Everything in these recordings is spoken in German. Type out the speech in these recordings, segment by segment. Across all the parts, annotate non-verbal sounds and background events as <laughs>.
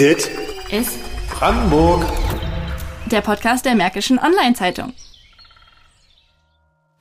Dit ist Brandenburg. der Podcast der Märkischen Online-Zeitung.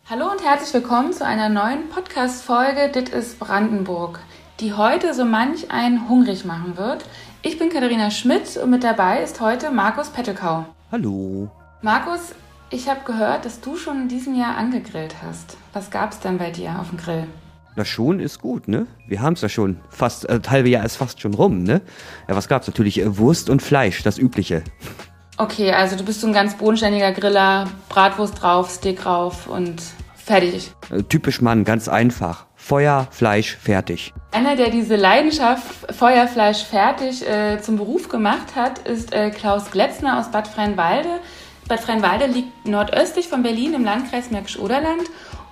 Hallo und herzlich willkommen zu einer neuen Podcast-Folge Dit ist Brandenburg, die heute so manch einen hungrig machen wird. Ich bin Katharina Schmidt und mit dabei ist heute Markus Pettelkau. Hallo. Markus, ich habe gehört, dass du schon in diesem Jahr angegrillt hast. Was gab's denn bei dir auf dem Grill? Na schon ist gut, ne? Wir haben's ja schon fast, äh, halbe Jahr ist fast schon rum, ne? Ja, was gab's? Natürlich äh, Wurst und Fleisch, das Übliche. Okay, also du bist so ein ganz bodenständiger Griller, Bratwurst drauf, Steak drauf und fertig. Äh, typisch Mann, ganz einfach. Feuer, Fleisch, fertig. Einer, der diese Leidenschaft Feuerfleisch fertig äh, zum Beruf gemacht hat, ist äh, Klaus Gletzner aus Bad Freienwalde. Bad Freienwalde liegt nordöstlich von Berlin im Landkreis Märkisch-Oderland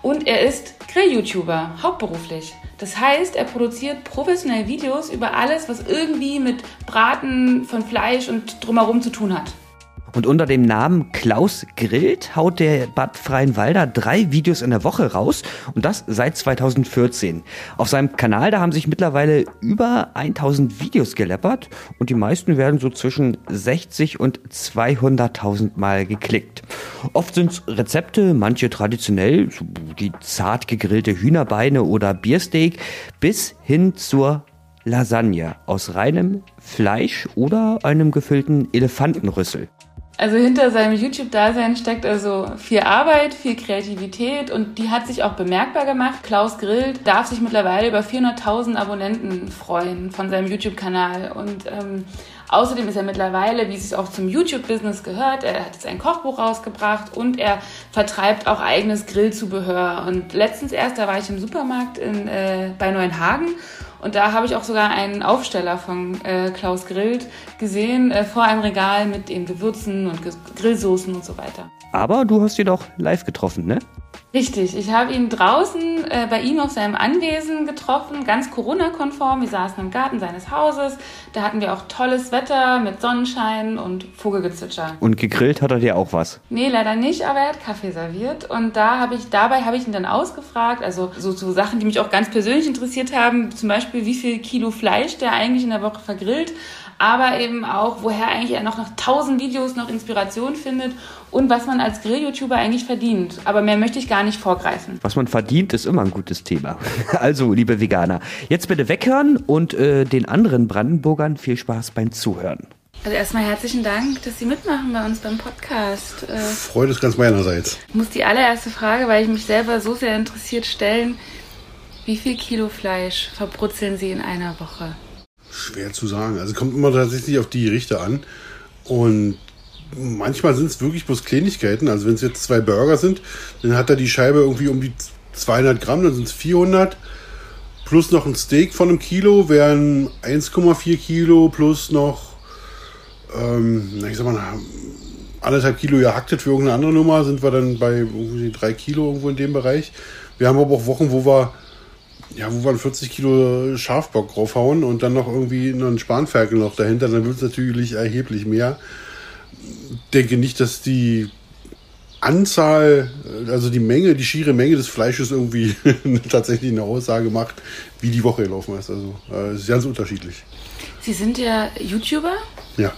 und er ist Grill-YouTuber, hauptberuflich. Das heißt, er produziert professionell Videos über alles, was irgendwie mit Braten von Fleisch und drumherum zu tun hat. Und unter dem Namen Klaus Grillt haut der Bad Freienwalder drei Videos in der Woche raus und das seit 2014. Auf seinem Kanal, da haben sich mittlerweile über 1000 Videos geleppert und die meisten werden so zwischen 60 und 200.000 Mal geklickt. Oft sind Rezepte, manche traditionell, wie zart gegrillte Hühnerbeine oder Biersteak, bis hin zur Lasagne aus reinem Fleisch oder einem gefüllten Elefantenrüssel. Also hinter seinem YouTube-Dasein steckt also viel Arbeit, viel Kreativität und die hat sich auch bemerkbar gemacht. Klaus Grillt darf sich mittlerweile über 400.000 Abonnenten freuen von seinem YouTube-Kanal und ähm, außerdem ist er mittlerweile, wie es auch zum YouTube-Business gehört, er hat jetzt ein Kochbuch rausgebracht und er vertreibt auch eigenes Grillzubehör. Und letztens erst, da war ich im Supermarkt in, äh, bei Neuenhagen und da habe ich auch sogar einen Aufsteller von äh, Klaus Grillt gesehen, äh, vor einem Regal mit eben Gewürzen und Ge Grillsoßen und so weiter. Aber du hast ihn auch live getroffen, ne? Richtig, ich habe ihn draußen äh, bei ihm auf seinem Anwesen getroffen, ganz Corona-konform. Wir saßen im Garten seines Hauses. Da hatten wir auch tolles Wetter mit Sonnenschein und Vogelgezwitscher. Und gegrillt hat er dir auch was? Nee, leider nicht, aber er hat Kaffee serviert. Und da habe ich, dabei habe ich ihn dann ausgefragt, also so zu so Sachen, die mich auch ganz persönlich interessiert haben, zum Beispiel, wie viel Kilo Fleisch der eigentlich in der Woche vergrillt aber eben auch, woher eigentlich er noch nach tausend Videos noch Inspiration findet und was man als Grill-YouTuber eigentlich verdient. Aber mehr möchte ich gar nicht vorgreifen. Was man verdient, ist immer ein gutes Thema. <laughs> Also, liebe Veganer, jetzt bitte weghören und äh, den anderen Brandenburgern viel Spaß beim Zuhören. Also erstmal herzlichen Dank, dass Sie mitmachen bei uns beim Podcast. Äh, Freude ist ganz meinerseits. Ich muss die allererste Frage, weil ich mich selber so sehr interessiert, stellen. Wie viel Kilo Fleisch verbrutzeln Sie in einer Woche? Schwer zu sagen. Also kommt immer tatsächlich auf die Richter an. Und manchmal sind es wirklich bloß Kleinigkeiten. Also wenn es jetzt zwei Burger sind, dann hat er die Scheibe irgendwie um die 200 Gramm, dann sind es 400. Plus noch ein Steak von einem Kilo wären 1,4 Kilo plus noch, ähm, ich sag mal, anderthalb Kilo gehacktet für irgendeine andere Nummer, sind wir dann bei irgendwie drei Kilo irgendwo in dem Bereich. Wir haben aber auch Wochen, wo wir ja, wo wir 40 Kilo Schafbock draufhauen und dann noch irgendwie einen Spanferkel noch dahinter, dann wird es natürlich erheblich mehr. Denke nicht, dass die Anzahl, also die Menge, die schiere Menge des Fleisches irgendwie <laughs> tatsächlich eine Aussage macht, wie die Woche gelaufen ist. Also äh, es ist ganz unterschiedlich. Sie sind ja YouTuber? Ja.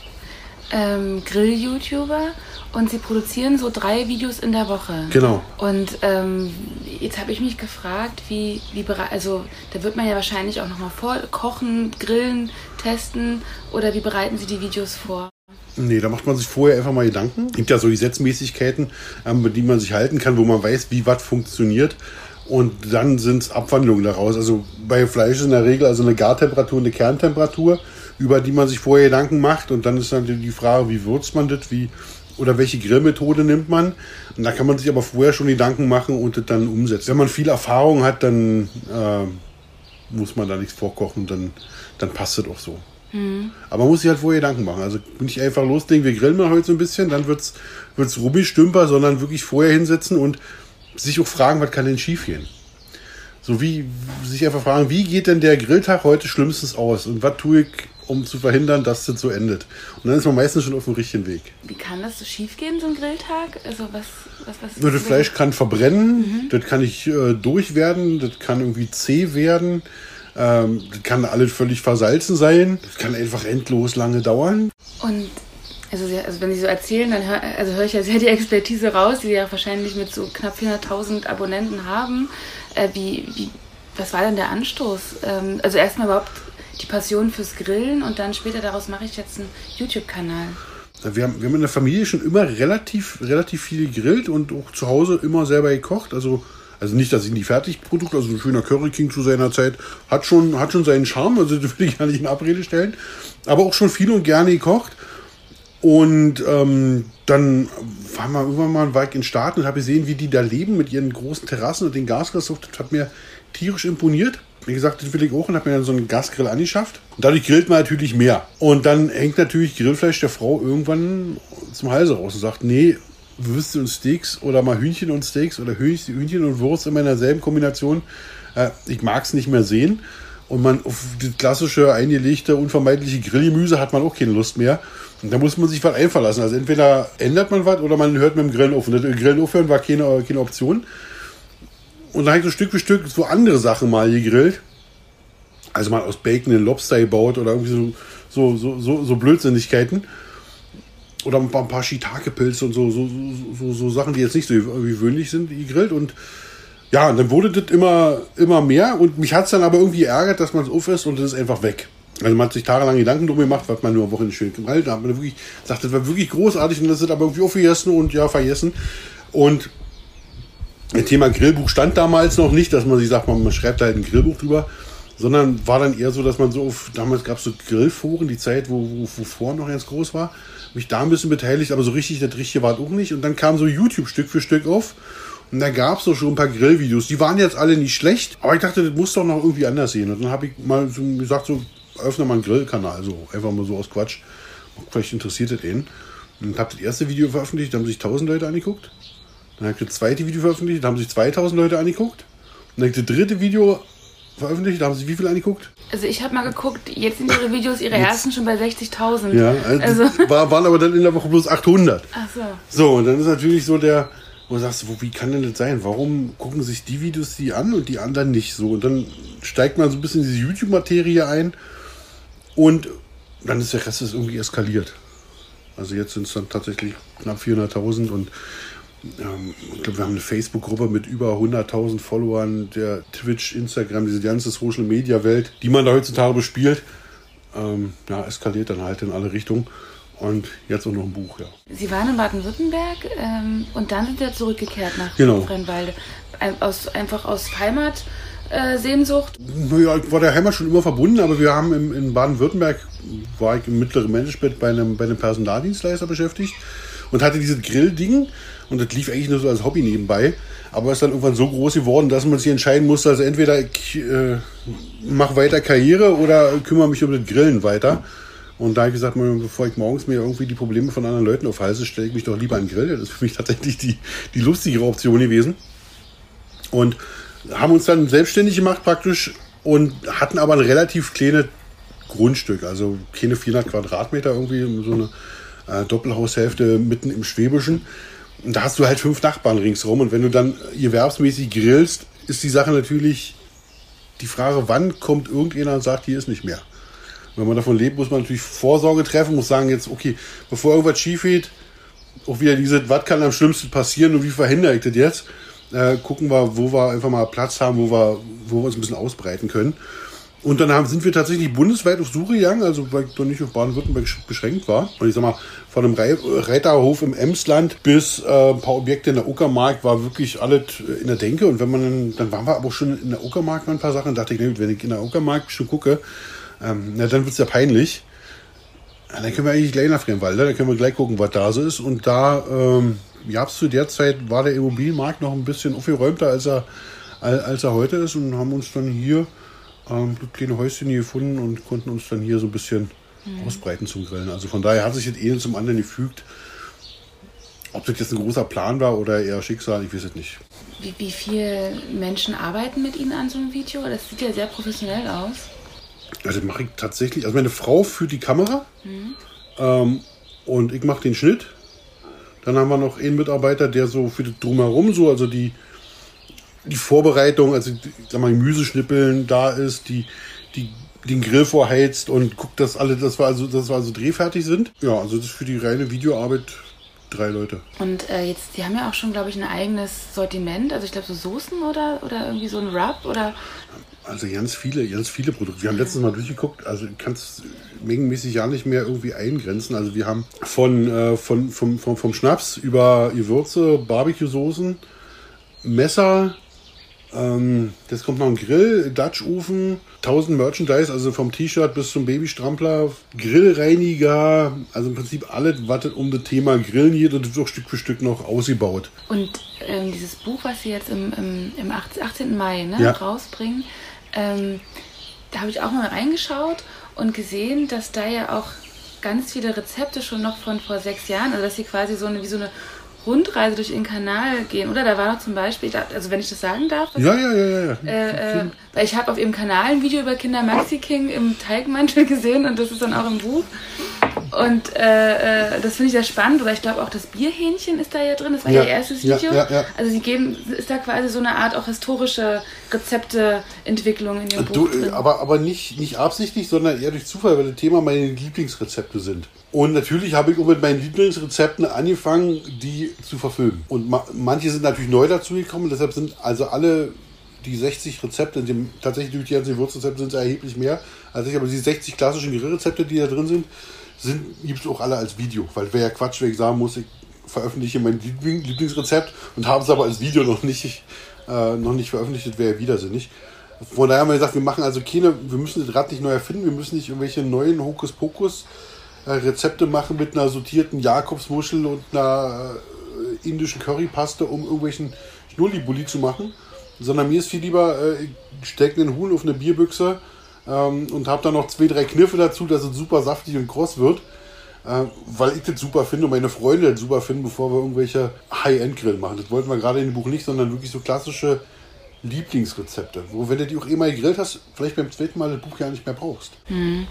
Ähm, Grill-YouTuber und Sie produzieren so drei Videos in der Woche. Genau. Und ähm, jetzt habe ich mich gefragt, wie, wie also da wird man ja wahrscheinlich auch nochmal vorkochen, grillen, testen oder wie bereiten Sie die Videos vor? Nee, da macht man sich vorher einfach mal Gedanken. Es gibt ja so Gesetzmäßigkeiten, an ähm, die man sich halten kann, wo man weiß, wie was funktioniert. Und dann sind es Abwandlungen daraus. Also bei Fleisch ist in der Regel also eine Gartemperatur, eine Kerntemperatur, über die man sich vorher Gedanken macht. Und dann ist dann die Frage, wie würzt man das, wie oder welche Grillmethode nimmt man. Und da kann man sich aber vorher schon Gedanken machen und das dann umsetzen. Wenn man viel Erfahrung hat, dann äh, muss man da nichts vorkochen, dann, dann passt das auch so. Mhm. Aber man muss sich halt vorher Gedanken machen. Also nicht einfach loslegen, wir grillen mal heute so ein bisschen, dann wird es rubbig, stümper, sondern wirklich vorher hinsetzen und sich auch fragen, was kann denn schief gehen. So wie sich einfach fragen, wie geht denn der Grilltag heute schlimmstens aus und was tue ich um zu verhindern, dass das so endet. Und dann ist man meistens schon auf dem richtigen Weg. Wie kann das so schief gehen, so ein Grilltag? Also was, was, was ja, das Fleisch kann verbrennen, mhm. das kann nicht äh, durch werden, das kann irgendwie zäh werden. Ähm, das kann alles völlig versalzen sein. Das kann einfach endlos lange dauern. Und also, also wenn Sie so erzählen, dann hör, also höre ich ja sehr die Expertise raus, die Sie ja wahrscheinlich mit so knapp 400.000 Abonnenten haben. Äh, wie, wie, was war denn der Anstoß? Ähm, also erstmal überhaupt die Passion fürs Grillen und dann später daraus mache ich jetzt einen YouTube-Kanal. Wir haben, wir haben in der Familie schon immer relativ, relativ viel gegrillt und auch zu Hause immer selber gekocht. Also, also nicht, dass ich die Fertigprodukte, also ein schöner Curry King zu seiner Zeit, hat schon, hat schon seinen Charme, also <laughs> das will ich gar nicht in Abrede stellen. Aber auch schon viel und gerne gekocht. Und ähm, dann waren wir irgendwann mal ein Weig in Staaten und habe gesehen, wie die da leben mit ihren großen Terrassen und den Gasgrill. Das hat mir tierisch imponiert. Wie gesagt, das will ich auch und habe mir dann so einen Gasgrill angeschafft. Und dadurch grillt man natürlich mehr. Und dann hängt natürlich Grillfleisch der Frau irgendwann zum Halse raus und sagt, nee, Würste und Steaks oder mal Hühnchen und Steaks oder Hühnchen und Wurst immer in derselben Kombination. Äh, ich mag es nicht mehr sehen. Und man auf das klassische, eingelegte, unvermeidliche Grillgemüse hat man auch keine Lust mehr. Und da muss man sich was einfallen lassen. Also entweder ändert man was oder man hört mit dem Grillen auf. Und das Grillen aufhören war keine, keine Option. Und dann habe ich so Stück für Stück so andere Sachen mal gegrillt. Also mal aus Bacon einen Lobster gebaut oder irgendwie so, so, so, so, so Blödsinnigkeiten. Oder ein paar, Shiitake-Pilze und so, so, so, so, Sachen, die jetzt nicht so gewöhnlich sind, gegrillt. Und ja, und dann wurde das immer, immer mehr. Und mich hat es dann aber irgendwie ärgert, dass man es aufisst und es ist einfach weg. Also man hat sich tagelang Gedanken drum gemacht, was man nur eine Woche schön gehalten hat man wirklich gesagt, das war wirklich großartig und das ist aber irgendwie aufgegessen und ja, vergessen. Und das Thema Grillbuch stand damals noch nicht, dass man sich sagt, man schreibt da halt ein Grillbuch drüber, sondern war dann eher so, dass man so auf, damals gab es so Grillforen, die Zeit, wo, wo, wo Foren noch ganz groß war, mich da ein bisschen beteiligt, aber so richtig, das Richtige war auch nicht. Und dann kam so YouTube Stück für Stück auf. Und da gab es doch schon ein paar Grillvideos. Die waren jetzt alle nicht schlecht, aber ich dachte, das muss doch noch irgendwie anders sehen. Und dann habe ich mal so gesagt, so öffne mal einen Grillkanal, so einfach mal so aus Quatsch. Vielleicht interessiert es ihn. Und habe das erste Video veröffentlicht, da haben sich 1000 Leute angeguckt. Dann habe ich das zweite Video veröffentlicht, da haben sich 2000 Leute angeguckt. Und dann habe ich das dritte Video veröffentlicht, da haben sich wie viele angeguckt? Also ich habe mal geguckt, jetzt sind ihre Videos, ihre jetzt. ersten schon bei 60.000. Ja, also, also. War, waren aber dann in der Woche bloß 800. Ach so. So, und dann ist natürlich so der, wo du sagst, wo, wie kann denn das sein? Warum gucken sich die Videos die an und die anderen nicht so? Und dann steigt man so ein bisschen in diese YouTube-Materie ein und dann ist der Rest ist irgendwie eskaliert. Also jetzt sind es dann tatsächlich knapp 400.000 und ähm, ich glaube, wir haben eine Facebook-Gruppe mit über 100.000 Followern, der Twitch, Instagram, diese ganze Social-Media-Welt, die man da heutzutage bespielt. Ähm, ja, eskaliert dann halt in alle Richtungen. Und jetzt auch noch ein Buch, ja. Sie waren in Baden-Württemberg ähm, und dann sind Sie zurückgekehrt nach genau. Frennwalde. Aus, einfach aus Heimat. Äh, Sehnsucht? Naja, ich war der Heimat schon immer verbunden, aber wir haben im, in Baden-Württemberg, war ich im mittleren Management bei einem, bei einem Personaldienstleister beschäftigt und hatte dieses Grillding und das lief eigentlich nur so als Hobby nebenbei. Aber es ist dann irgendwann so groß geworden, dass man sich entscheiden musste, also entweder ich äh, mache weiter Karriere oder kümmere mich um das Grillen weiter. Und da habe ich gesagt, bevor ich morgens mir irgendwie die Probleme von anderen Leuten aufhalse, stelle ich mich doch lieber an den Grill. Das ist für mich tatsächlich die, die lustigere Option gewesen. Und haben uns dann selbstständig gemacht praktisch und hatten aber ein relativ kleines Grundstück, also keine 400 Quadratmeter irgendwie, so eine äh, Doppelhaushälfte mitten im Schwäbischen. Und da hast du halt fünf Nachbarn ringsherum. Und wenn du dann gewerbsmäßig grillst, ist die Sache natürlich die Frage, wann kommt irgendjemand und sagt, hier ist nicht mehr. Wenn man davon lebt, muss man natürlich Vorsorge treffen, muss sagen, jetzt, okay, bevor irgendwas schief geht, auch wieder diese, was kann am schlimmsten passieren und wie verhindere ich das jetzt? Äh, gucken wir, wo wir einfach mal Platz haben, wo wir, wo wir uns ein bisschen ausbreiten können. Und dann haben, sind wir tatsächlich bundesweit auf Suche gegangen, also weil ich doch nicht auf Baden-Württemberg beschränkt war. Und ich sag mal, von einem Reiterhof im Emsland bis äh, ein paar Objekte in der Uckermark war wirklich alles in der Denke. Und wenn man dann, dann waren wir aber auch schon in der Uckermark ein paar Sachen, dachte ich, wenn ich in der Uckermark schon gucke, ähm, na, dann wird's ja peinlich. Ja, dann können wir eigentlich gleich nach Fremdwalde, dann können wir gleich gucken, was da so ist. Und da ähm, ja, zu der Zeit war der Immobilienmarkt noch ein bisschen aufgeräumter, als er, als er heute ist und haben uns dann hier ähm, kleine Häuschen hier gefunden und konnten uns dann hier so ein bisschen mhm. ausbreiten zum Grillen. Also von daher hat sich das eine zum anderen gefügt. Ob das jetzt ein großer Plan war oder eher Schicksal, ich weiß es nicht. Wie, wie viele Menschen arbeiten mit Ihnen an so einem Video? Das sieht ja sehr professionell aus. Also mache ich tatsächlich, also meine Frau führt die Kamera mhm. ähm, und ich mache den Schnitt. Dann haben wir noch einen Mitarbeiter, der so für das Drumherum so, also die die Vorbereitung, also ich sag mal, Gemüseschnippeln da ist, die, die den Grill vorheizt und guckt, dass alle, das war also, das war also drehfertig sind. Ja, also das ist für die reine Videoarbeit drei Leute. Und äh, jetzt, die haben ja auch schon, glaube ich, ein eigenes Sortiment. Also ich glaube so Soßen oder, oder irgendwie so ein Rub oder. Also ganz viele, ganz viele Produkte. Wir haben letztes Mal durchgeguckt, also kannst mengenmäßig ja nicht mehr irgendwie eingrenzen. Also wir haben von, äh, von, vom, vom, vom Schnaps über Gewürze, Barbecue-Soßen, Messer, ähm, das kommt noch ein Grill, Dutch-Ofen, 1000 Merchandise, also vom T-Shirt bis zum Babystrampler, Grillreiniger, also im Prinzip alles, was um das Thema Grillen geht, das wird auch Stück für Stück noch ausgebaut. Und ähm, dieses Buch, was Sie jetzt im, im, im 18. Mai ne, ja. rausbringen, ähm, da habe ich auch mal reingeschaut und gesehen, dass da ja auch ganz viele Rezepte schon noch von vor sechs Jahren, also dass sie quasi so eine, wie so eine Rundreise durch den Kanal gehen, oder? Da war doch zum Beispiel, also wenn ich das sagen darf. Ja, ja, ja, ja. ja. Äh, äh, weil ich habe auf ihrem Kanal ein Video über Kinder Maxi King im Teigmantel gesehen und das ist dann auch im Buch. Und äh, äh, das finde ich sehr spannend. Oder ich glaube auch das Bierhähnchen ist da ja drin. Das war ja, ihr erstes Video. Ja, ja, also sie geben, ist da quasi so eine Art auch historische Rezepteentwicklung in dem du, Buch drin. Aber, aber nicht, nicht absichtlich, sondern eher durch Zufall, weil das Thema meine Lieblingsrezepte sind. Und natürlich habe ich auch mit meinen Lieblingsrezepten angefangen, die zu verfilmen. Und ma manche sind natürlich neu dazugekommen. Deshalb sind also alle die 60 Rezepte, dem, tatsächlich durch die ganzen Gewürzrezepte sind es erheblich mehr als ich, aber die 60 klassischen Grillrezepte, die da drin sind, gibt es auch alle als Video, weil wäre ja Quatsch, wenn ich sagen muss, ich veröffentliche mein Lieblingsrezept und habe es aber als Video noch nicht, äh, noch nicht veröffentlicht, wäre ja widersinnig. Von daher haben wir gesagt, wir machen also keine, wir müssen das Rad nicht neu erfinden, wir müssen nicht irgendwelche neuen Hokuspokus äh, machen mit einer sortierten Jakobsmuschel und einer äh, indischen Currypaste, um irgendwelchen Schnullibulli zu machen, sondern mir ist viel lieber, äh, ich stecke einen Huhn auf eine Bierbüchse, ähm, und habe dann noch zwei, drei Kniffe dazu, dass es super saftig und kross wird. Äh, weil ich das super finde und meine Freunde das super finden, bevor wir irgendwelche High-End-Grill machen. Das wollten wir gerade in dem Buch nicht, sondern wirklich so klassische Lieblingsrezepte. Wo, wenn du die auch eh mal gegrillt hast, vielleicht beim zweiten Mal das Buch ja nicht mehr brauchst. Mhm.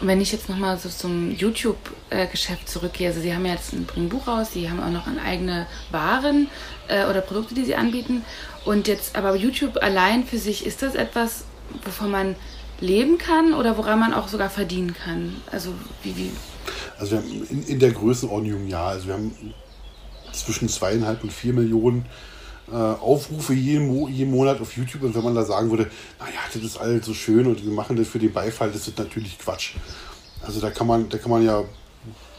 Und wenn ich jetzt nochmal so zum YouTube-Geschäft zurückgehe, also Sie haben ja jetzt ein, Buch raus, Sie haben auch noch eigene Waren äh, oder Produkte, die Sie anbieten. Und jetzt, aber YouTube allein für sich, ist das etwas, wovon man leben kann oder woran man auch sogar verdienen kann? Also wie, wie? Also wir haben in, in der Größenordnung ja. Also wir haben zwischen zweieinhalb und vier Millionen äh, Aufrufe jeden, jeden Monat auf YouTube. Und wenn man da sagen würde, naja, das ist alles so schön und wir machen das für den Beifall, das ist natürlich Quatsch. Also da kann man, da kann man ja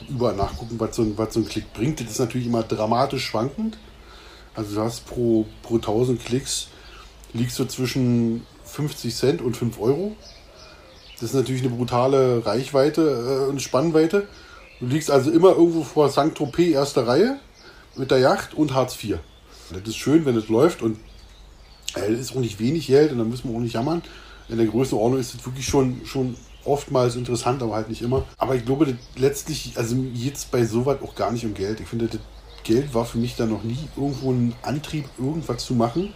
überall nachgucken, was so, ein, was so ein Klick bringt. Das ist natürlich immer dramatisch schwankend. Also du hast pro, pro 1000 Klicks liegst du zwischen 50 Cent und 5 Euro. Das ist natürlich eine brutale Reichweite äh, und Spannweite. Du liegst also immer irgendwo vor St. Tropez erster Reihe mit der Yacht und Hartz IV. Das ist schön, wenn es läuft und äh, ist auch nicht wenig Geld und dann müssen wir auch nicht jammern. In der Größenordnung ist es wirklich schon, schon oftmals interessant, aber halt nicht immer. Aber ich glaube, letztlich, also jetzt bei sowas auch gar nicht um Geld. Ich finde, das Geld war für mich da noch nie irgendwo ein Antrieb, irgendwas zu machen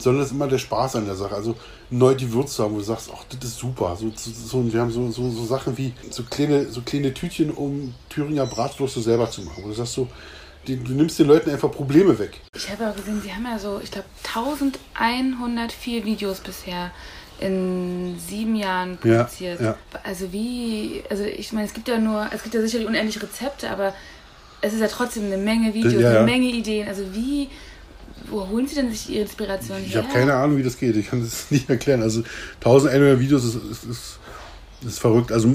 sondern es ist immer der Spaß an der Sache. Also neu die Würze haben, wo du sagst, ach, das ist super. So, so, so, wir haben so, so, so Sachen wie so kleine, so kleine Tütchen, um Thüringer Bratwürste selber zu machen. Wo du sagst so, die, du nimmst den Leuten einfach Probleme weg. Ich habe ja gesehen, sie haben ja so, ich glaube, 1104 Videos bisher in sieben Jahren produziert. Ja, ja. Also wie, also ich meine, es gibt ja nur, es gibt ja sicherlich unendliche Rezepte, aber es ist ja trotzdem eine Menge Videos, ja, eine Menge Ideen. Also wie wo holen Sie denn sich Ihre Inspiration her? Ich habe keine Ahnung, wie das geht. Ich kann das <laughs> nicht erklären. Also 1100 Videos ist, ist, ist, ist verrückt. Also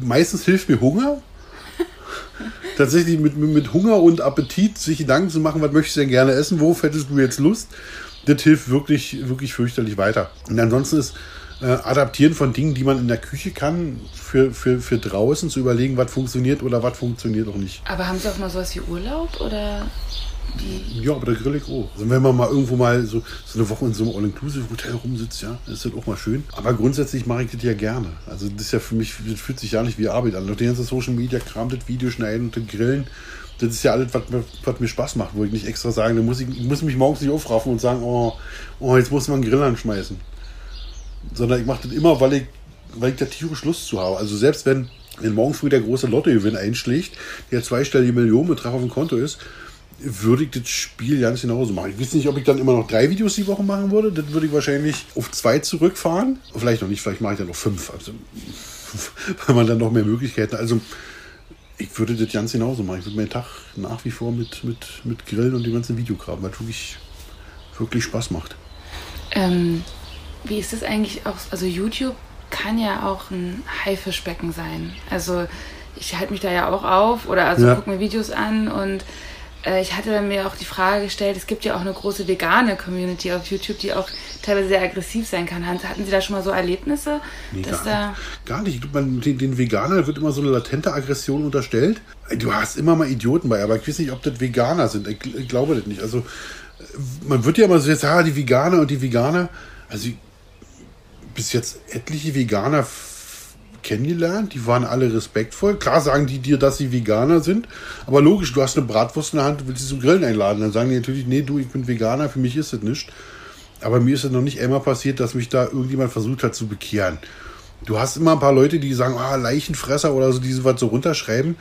meistens hilft mir Hunger. <laughs> Tatsächlich mit, mit Hunger und Appetit sich Gedanken zu machen, was möchtest du denn gerne essen, worauf hättest du jetzt Lust, das hilft wirklich, wirklich fürchterlich weiter. Und ansonsten ist äh, Adaptieren von Dingen, die man in der Küche kann, für, für, für draußen zu überlegen, was funktioniert oder was funktioniert auch nicht. Aber haben Sie auch mal sowas wie Urlaub oder ja, aber da grill ich auch. Also wenn man mal irgendwo mal so, so eine Woche in so einem All-Inclusive-Hotel rumsitzt, ja, ist das auch mal schön. Aber grundsätzlich mache ich das ja gerne. Also das ist ja für mich, das fühlt sich ja nicht wie Arbeit an. Doch der ganze Social Media Kram, das Video schneiden und das Grillen, das ist ja alles, was mir, was mir Spaß macht, wo ich nicht extra sagen, da muss ich, ich muss mich morgens nicht aufraffen und sagen, oh, oh, jetzt muss man einen Grill anschmeißen. Sondern ich mache das immer, weil ich, weil ich da tierisch Lust zu habe. Also selbst wenn, wenn morgen früh der große Lottogewinn einschlägt, der zweistellige Millionenbetrag auf dem Konto ist, würde ich das Spiel ganz genauso machen. Ich weiß nicht, ob ich dann immer noch drei Videos die Woche machen würde. Das würde ich wahrscheinlich auf zwei zurückfahren. Vielleicht noch nicht, vielleicht mache ich dann noch fünf. Also, <laughs> weil man dann noch mehr Möglichkeiten. Also ich würde das ganz genauso machen. Ich würde meinen Tag nach wie vor mit, mit, mit Grillen und dem ganzen Videokram, weil es wirklich, wirklich Spaß macht. Ähm, wie ist das eigentlich auch? Also YouTube kann ja auch ein Haifischbecken sein. Also ich halte mich da ja auch auf oder also ja. gucke mir Videos an und ich hatte mir auch die Frage gestellt, es gibt ja auch eine große vegane Community auf YouTube, die auch teilweise sehr aggressiv sein kann. Hatten Sie da schon mal so Erlebnisse? Nee, gar, da gar nicht. Man, den, den Veganern wird immer so eine latente Aggression unterstellt. Du hast immer mal Idioten bei, aber ich weiß nicht, ob das Veganer sind. Ich, ich glaube das nicht. Also man wird ja immer so jetzt, ah, die Veganer und die Veganer. Also bis jetzt etliche Veganer kennengelernt, die waren alle respektvoll. Klar sagen die dir, dass sie Veganer sind, aber logisch, du hast eine Bratwurst in der Hand, du willst sie zum Grillen einladen. Dann sagen die natürlich, nee, du, ich bin Veganer, für mich ist das nicht. Aber mir ist es noch nicht einmal passiert, dass mich da irgendjemand versucht hat zu bekehren. Du hast immer ein paar Leute, die sagen, ah, Leichenfresser oder so, die sowas so runterschreiben.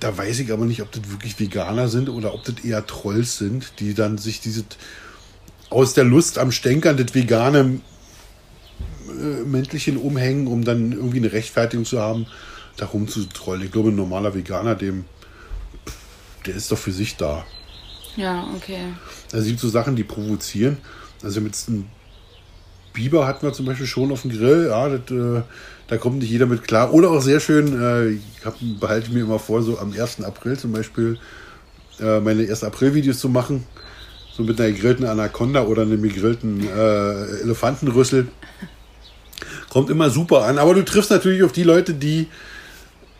Da weiß ich aber nicht, ob das wirklich Veganer sind oder ob das eher Trolls sind, die dann sich diese aus der Lust am Stänkern das vegane äh, Mäntelchen umhängen, um dann irgendwie eine Rechtfertigung zu haben, da rumzutrollen. Ich glaube, ein normaler Veganer, dem, der ist doch für sich da. Ja, okay. Also es gibt so Sachen, die provozieren. Also mit einem Biber hatten wir zum Beispiel schon auf dem Grill. Ja, das, äh, da kommt nicht jeder mit klar. Oder auch sehr schön, äh, ich hab, behalte mir immer vor, so am 1. April zum Beispiel äh, meine 1. April-Videos zu machen. So mit einer gegrillten Anaconda oder einem gegrillten äh, Elefantenrüssel. Kommt immer super an. Aber du triffst natürlich auf die Leute, die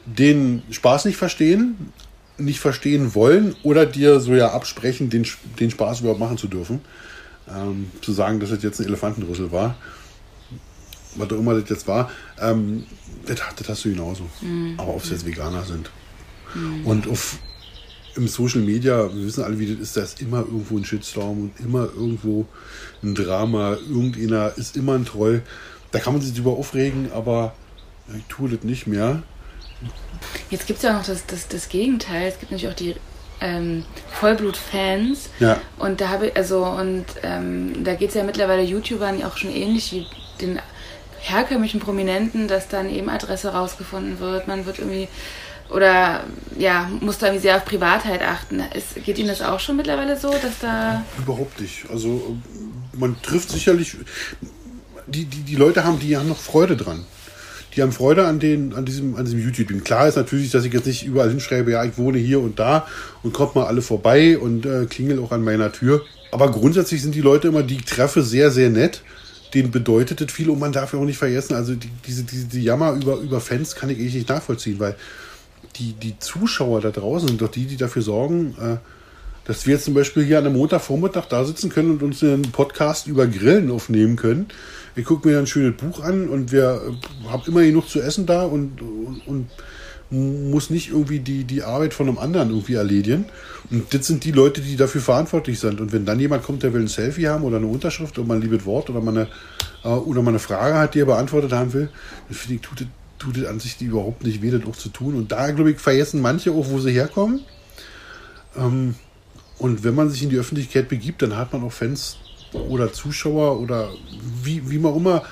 den Spaß nicht verstehen, nicht verstehen wollen oder dir so ja absprechen, den, den Spaß überhaupt machen zu dürfen. Ähm, zu sagen, dass es jetzt ein Elefantenrüssel war. Was auch immer das jetzt war. Ähm, das, das, hast du genauso. Mhm. Aber ob es jetzt Veganer sind. Mhm. Und auf, im Social Media, wir wissen alle, wie das ist, da ist immer irgendwo ein Shitstorm und immer irgendwo ein Drama. Irgendeiner ist immer ein Troll da kann man sich drüber aufregen, aber ich tue das nicht mehr. Jetzt gibt es ja auch noch das, das, das Gegenteil. Es gibt natürlich auch die ähm, Vollblut-Fans. Ja. Und da habe ich, also, und ähm, da geht es ja mittlerweile YouTubern auch schon ähnlich wie den herkömmlichen Prominenten, dass dann eben Adresse rausgefunden wird. Man wird irgendwie oder ja, muss da irgendwie sehr auf Privatheit achten. Ist, geht Ihnen das auch schon mittlerweile so, dass da. Überhaupt nicht. Also man trifft sicherlich, die, die, die Leute haben, die haben noch Freude dran. Die haben Freude an, den, an diesem, an diesem YouTube. Klar ist natürlich, dass ich jetzt nicht überall hinschreibe, ja, ich wohne hier und da und kommt mal alle vorbei und äh, klingel auch an meiner Tür. Aber grundsätzlich sind die Leute immer, die ich treffe, sehr, sehr nett. Denen bedeutet das viel und man darf ja auch nicht vergessen, also die, diese, diese die Jammer über, über Fans kann ich eigentlich nicht nachvollziehen, weil die, die Zuschauer da draußen sind doch die, die dafür sorgen, äh, dass wir jetzt zum Beispiel hier an einem Montagvormittag da sitzen können und uns einen Podcast über Grillen aufnehmen können ich gucke mir ein schönes Buch an und wir äh, haben immer genug zu essen da und, und, und, muss nicht irgendwie die, die Arbeit von einem anderen irgendwie erledigen. Und das sind die Leute, die dafür verantwortlich sind. Und wenn dann jemand kommt, der will ein Selfie haben oder eine Unterschrift oder mal ein liebes Wort oder mal eine, äh, oder mal Frage hat, die er beantwortet haben will, dann finde ich, tut das, tut das an sich überhaupt nicht weh, das auch zu tun. Und da, glaube ich, vergessen manche auch, wo sie herkommen. Ähm, und wenn man sich in die Öffentlichkeit begibt, dann hat man auch Fans, oder Zuschauer oder wie, wie man immer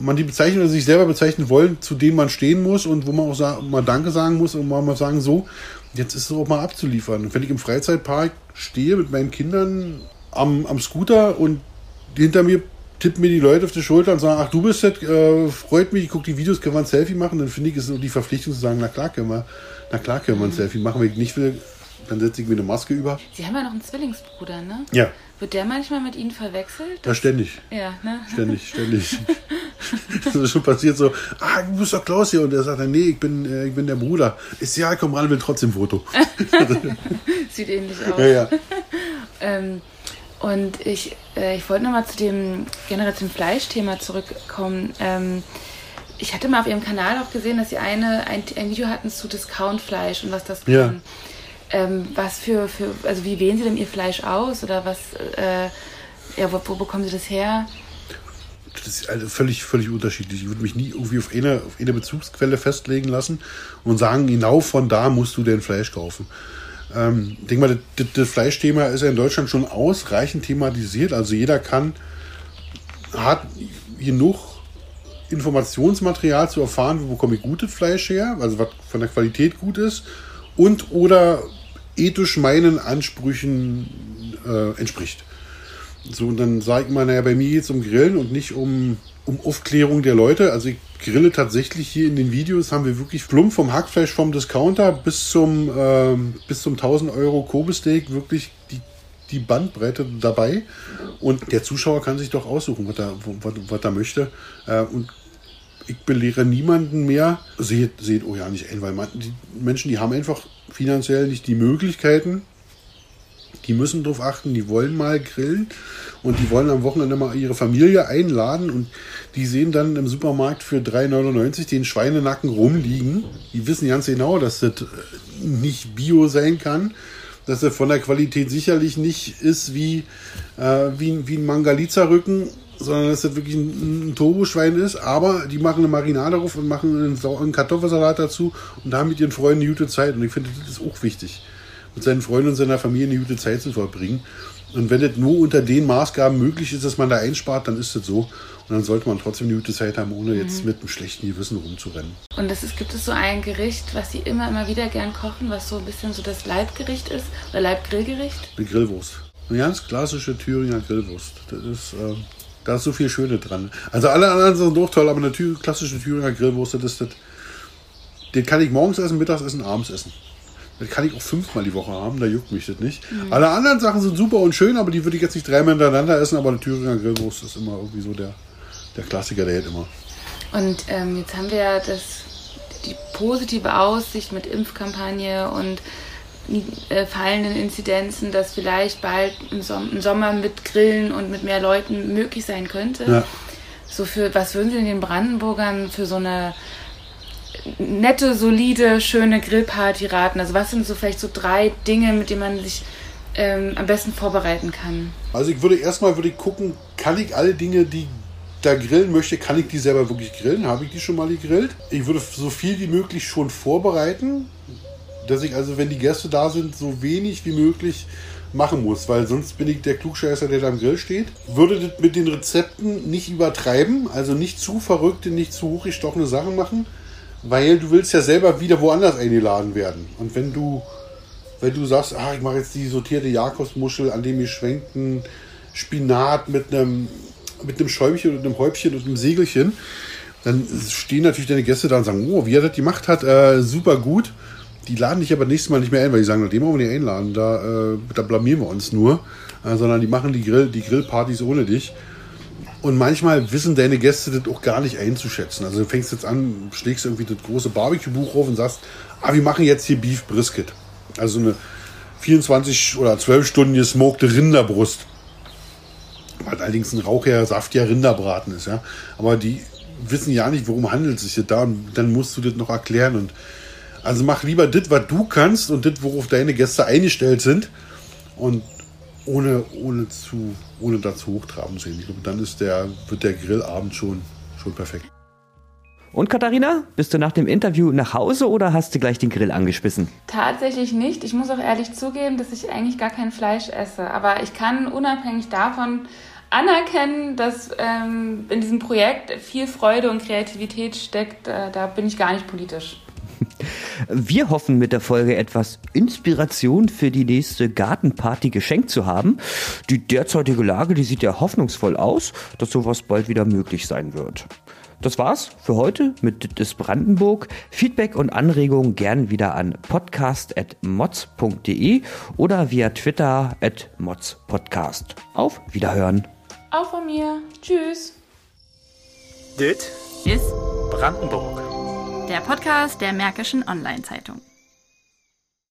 man die bezeichnen oder sich selber bezeichnen wollen, zu denen man stehen muss und wo man auch mal Danke sagen muss und mal sagen, so, jetzt ist es auch mal abzuliefern. Wenn ich im Freizeitpark stehe mit meinen Kindern am, am Scooter und hinter mir tippen mir die Leute auf die Schulter und sagen, ach du bist das, äh, freut mich, ich gucke die Videos, können wir ein Selfie machen, dann finde ich es so die Verpflichtung zu sagen, na klar können wir, na klar können wir ein Selfie machen, wenn ich nicht will, dann setze ich mir eine Maske über. Sie haben ja noch einen Zwillingsbruder, ne? Ja. Wird der manchmal mit Ihnen verwechselt? Ja, ständig. Ja, ne? Ständig, <laughs> ständig. das ist schon passiert so, ah, du bist doch Klaus hier. Und er sagt dann, nee, ich bin, äh, ich bin der Bruder. Ist ja, komm ran, will trotzdem Foto. <laughs> Sieht ähnlich aus. Ja, ja. <laughs> ähm, und ich, äh, ich wollte nochmal zu dem Generation Fleisch-Thema zurückkommen. Ähm, ich hatte mal auf Ihrem Kanal auch gesehen, dass Sie eine, ein, ein Video hatten zu Discount-Fleisch und was das kann. Ja. Ähm, was für, für, also wie wählen Sie denn Ihr Fleisch aus oder was, äh, ja, wo, wo, bekommen Sie das her? Das ist also völlig, völlig unterschiedlich. Ich würde mich nie irgendwie auf eine, auf eine Bezugsquelle festlegen lassen und sagen, genau von da musst du dein Fleisch kaufen. Ähm, ich denke mal, das, das Fleischthema ist ja in Deutschland schon ausreichend thematisiert. Also jeder kann, hat genug Informationsmaterial zu erfahren, wo bekomme ich gutes Fleisch her, also was von der Qualität gut ist und oder ethisch meinen Ansprüchen äh, entspricht. So, und dann sage ich mal, naja, bei mir geht es um Grillen und nicht um, um Aufklärung der Leute. Also ich grille tatsächlich hier in den Videos, haben wir wirklich plump vom Hackfleisch vom Discounter bis zum, ähm, bis zum 1000 Euro Kobe-Steak wirklich die, die Bandbreite dabei. Und der Zuschauer kann sich doch aussuchen, was er, was, was er möchte. Äh, und ich belehre niemanden mehr. Seht, seht, oh ja, nicht ein, weil man, die Menschen, die haben einfach finanziell nicht die Möglichkeiten. Die müssen darauf achten, die wollen mal grillen und die wollen am Wochenende mal ihre Familie einladen und die sehen dann im Supermarkt für 3,99 den Schweinenacken rumliegen. Die wissen ganz genau, dass das nicht bio sein kann, dass er von der Qualität sicherlich nicht ist wie, äh, wie, wie ein Mangalitza-Rücken sondern dass das wirklich ein, ein Turboschwein ist, aber die machen eine Marinade drauf und machen einen, einen Kartoffelsalat dazu und haben mit ihren Freunden eine gute Zeit. Und ich finde, das ist auch wichtig, mit seinen Freunden und seiner Familie eine gute Zeit zu verbringen. Und wenn das nur unter den Maßgaben möglich ist, dass man da einspart, dann ist das so. Und dann sollte man trotzdem eine gute Zeit haben, ohne jetzt mhm. mit einem schlechten Gewissen rumzurennen. Und es gibt es so ein Gericht, was Sie immer, immer wieder gern kochen, was so ein bisschen so das Leibgericht ist? Oder Leibgrillgericht? Eine Grillwurst. Eine ganz klassische Thüringer Grillwurst. Das ist... Äh da ist so viel Schöne dran. Also alle anderen sind doch toll, aber eine Thür klassische Thüringer Grillwurst, das, das, den kann ich morgens essen, mittags essen, abends essen. Das kann ich auch fünfmal die Woche haben, da juckt mich das nicht. Mhm. Alle anderen Sachen sind super und schön, aber die würde ich jetzt nicht dreimal hintereinander essen, aber eine Thüringer Grillwurst ist immer irgendwie so der, der Klassiker, der hält immer. Und ähm, jetzt haben wir ja das, die positive Aussicht mit Impfkampagne und äh, fallenden Inzidenzen, dass vielleicht bald Som im, Sommer mit Grillen und mit mehr Leuten möglich sein könnte. Ja. So für, was würden Sie den Brandenburgern für so eine nette, solide, schöne Grillparty raten? Also was sind so vielleicht so drei Dinge, mit denen man sich ähm, am besten vorbereiten kann? Also ich würde erstmal würde ich gucken, kann ich alle Dinge, die da grillen möchte, kann ich die selber wirklich grillen? Habe ich die schon mal gegrillt? Ich würde so viel wie möglich schon vorbereiten dass ich also, wenn die Gäste da sind, so wenig wie möglich machen muss, weil sonst bin ich der Klugscheißer, der da am Grill steht. Würde das mit den Rezepten nicht übertreiben, also nicht zu verrückte, nicht zu hochgestochene Sachen machen, weil du willst ja selber wieder woanders eingeladen werden. Und wenn du, wenn du sagst, ah, ich mache jetzt die sortierte Jakobsmuschel an dem geschwenkten Spinat mit einem, mit einem Schäumchen und einem Häubchen und einem Segelchen, dann stehen natürlich deine Gäste da und sagen, oh, wie er das gemacht hat, äh, super gut. Die laden dich aber nächstes Mal nicht mehr ein, weil die sagen, dem wollen wir nicht einladen, da, äh, da blamieren wir uns nur. Äh, sondern die machen die, Grill, die Grillpartys ohne dich. Und manchmal wissen deine Gäste das auch gar nicht einzuschätzen. Also du fängst jetzt an, schlägst irgendwie das große Barbecue-Buch auf und sagst, ah, wir machen jetzt hier Beef Brisket. Also eine 24 oder 12 Stunden gesmokte Rinderbrust. Was allerdings ein rauchiger, saftiger Rinderbraten ist, ja. Aber die wissen ja nicht, worum handelt es sich da. Und dann musst du das noch erklären. Und also mach lieber das, was du kannst und das, worauf deine Gäste eingestellt sind. Und ohne, ohne, zu, ohne dazu hochtraben zu sehen. Ich glaube, dann ist der, wird der Grillabend schon, schon perfekt. Und Katharina, bist du nach dem Interview nach Hause oder hast du gleich den Grill angespissen? Tatsächlich nicht. Ich muss auch ehrlich zugeben, dass ich eigentlich gar kein Fleisch esse. Aber ich kann unabhängig davon anerkennen, dass ähm, in diesem Projekt viel Freude und Kreativität steckt. Äh, da bin ich gar nicht politisch. Wir hoffen mit der Folge etwas Inspiration für die nächste Gartenparty geschenkt zu haben. Die derzeitige Lage, die sieht ja hoffnungsvoll aus, dass sowas bald wieder möglich sein wird. Das war's für heute mit des Brandenburg. Feedback und Anregungen gern wieder an podcast.mods.de oder via Twitter at modspodcast. Auf Wiederhören. Auch von mir. Tschüss. Dit ist Brandenburg der Podcast der Märkischen Online-Zeitung.